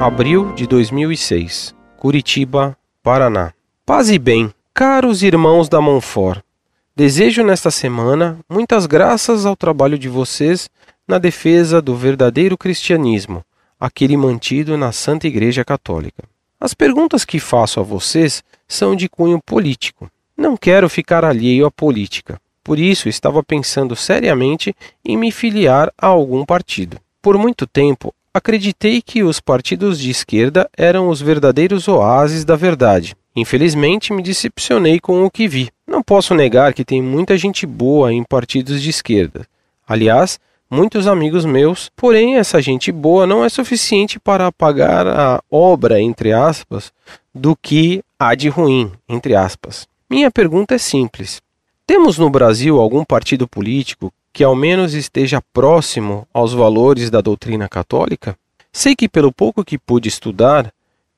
abril de 2006, Curitiba, Paraná. Paz e bem, caros irmãos da Monfort. Desejo nesta semana muitas graças ao trabalho de vocês na defesa do verdadeiro cristianismo, aquele mantido na Santa Igreja Católica. As perguntas que faço a vocês são de cunho político. Não quero ficar alheio à política. Por isso, estava pensando seriamente em me filiar a algum partido. Por muito tempo, acreditei que os partidos de esquerda eram os verdadeiros oásis da verdade. Infelizmente, me decepcionei com o que vi. Não posso negar que tem muita gente boa em partidos de esquerda. Aliás, muitos amigos meus, porém essa gente boa não é suficiente para apagar a obra, entre aspas, do que há de ruim, entre aspas. Minha pergunta é simples: temos no Brasil algum partido político que ao menos esteja próximo aos valores da doutrina católica? Sei que, pelo pouco que pude estudar,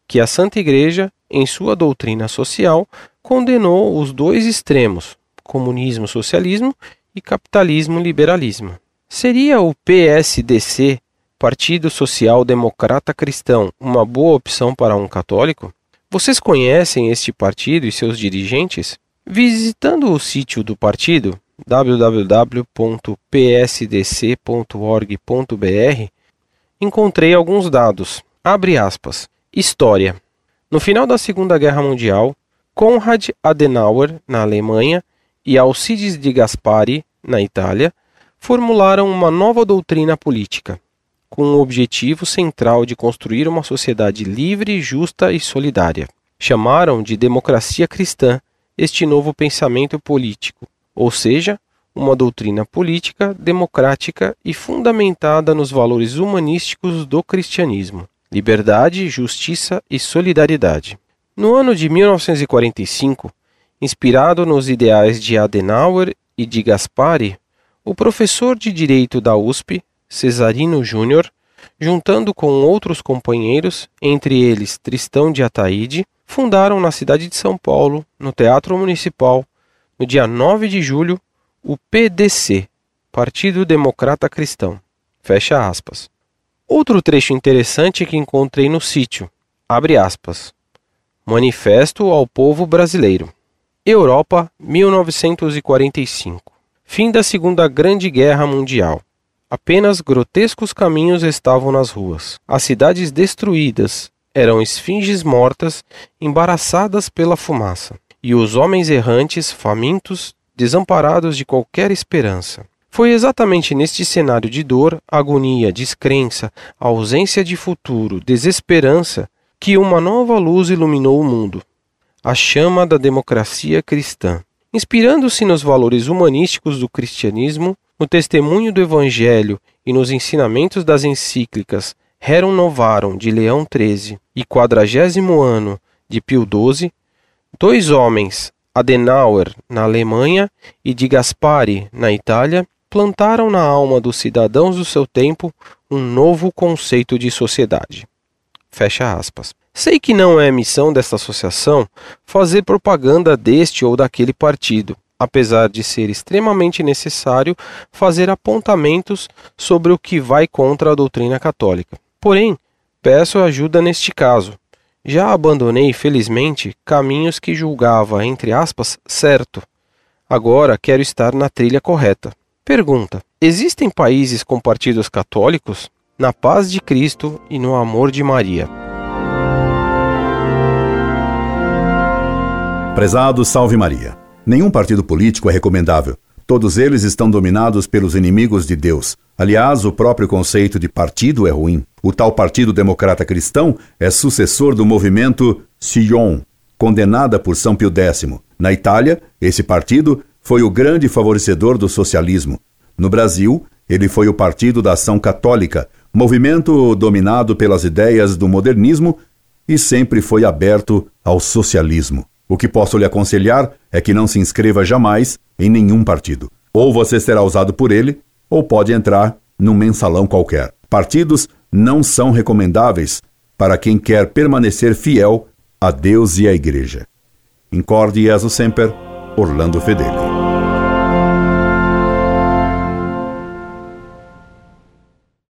que a Santa Igreja, em sua doutrina social, condenou os dois extremos, comunismo-socialismo e capitalismo-liberalismo. Seria o PSDC, Partido Social Democrata Cristão, uma boa opção para um católico? Vocês conhecem este partido e seus dirigentes? Visitando o sítio do partido, www.psdc.org.br, encontrei alguns dados. Abre aspas. História. No final da Segunda Guerra Mundial, Konrad Adenauer, na Alemanha, e Alcides de Gaspari, na Itália, formularam uma nova doutrina política, com o objetivo central de construir uma sociedade livre, justa e solidária. Chamaram de democracia cristã este novo pensamento político, ou seja, uma doutrina política, democrática e fundamentada nos valores humanísticos do cristianismo: liberdade, justiça e solidariedade. No ano de 1945, inspirado nos ideais de Adenauer e de Gaspari, o professor de direito da USP, Cesarino Júnior, juntando com outros companheiros, entre eles Tristão de Ataíde, fundaram na cidade de São Paulo, no Teatro Municipal, no dia 9 de julho, o PDC, Partido Democrata Cristão. Fecha aspas. Outro trecho interessante que encontrei no sítio, abre aspas. Manifesto ao povo brasileiro. Europa, 1945. Fim da Segunda Grande Guerra Mundial. Apenas grotescos caminhos estavam nas ruas. As cidades destruídas, eram esfinges mortas, embaraçadas pela fumaça, e os homens errantes, famintos, desamparados de qualquer esperança. Foi exatamente neste cenário de dor, agonia, descrença, ausência de futuro, desesperança, que uma nova luz iluminou o mundo a chama da democracia cristã. Inspirando-se nos valores humanísticos do cristianismo, no testemunho do Evangelho e nos ensinamentos das encíclicas Rerum Novarum de Leão XIII e quadragésimo ano de Pio XII, dois homens, Adenauer na Alemanha e de Gaspari na Itália, plantaram na alma dos cidadãos do seu tempo um novo conceito de sociedade. Fecha aspas. Sei que não é missão desta associação fazer propaganda deste ou daquele partido, apesar de ser extremamente necessário fazer apontamentos sobre o que vai contra a doutrina católica. Porém, peço ajuda neste caso. Já abandonei, felizmente, caminhos que julgava, entre aspas, certo. Agora quero estar na trilha correta. Pergunta: Existem países com partidos católicos? Na paz de Cristo e no amor de Maria. Prezado Salve Maria. Nenhum partido político é recomendável. Todos eles estão dominados pelos inimigos de Deus. Aliás, o próprio conceito de partido é ruim. O tal Partido Democrata Cristão é sucessor do movimento Sion, condenada por São Pio X. Na Itália, esse partido foi o grande favorecedor do socialismo. No Brasil, ele foi o Partido da Ação Católica, movimento dominado pelas ideias do modernismo e sempre foi aberto ao socialismo. O que posso lhe aconselhar é que não se inscreva jamais em nenhum partido. Ou você será usado por ele, ou pode entrar num mensalão qualquer. Partidos não são recomendáveis para quem quer permanecer fiel a Deus e à Igreja. Incorde Jesus Semper, Orlando Fedeli.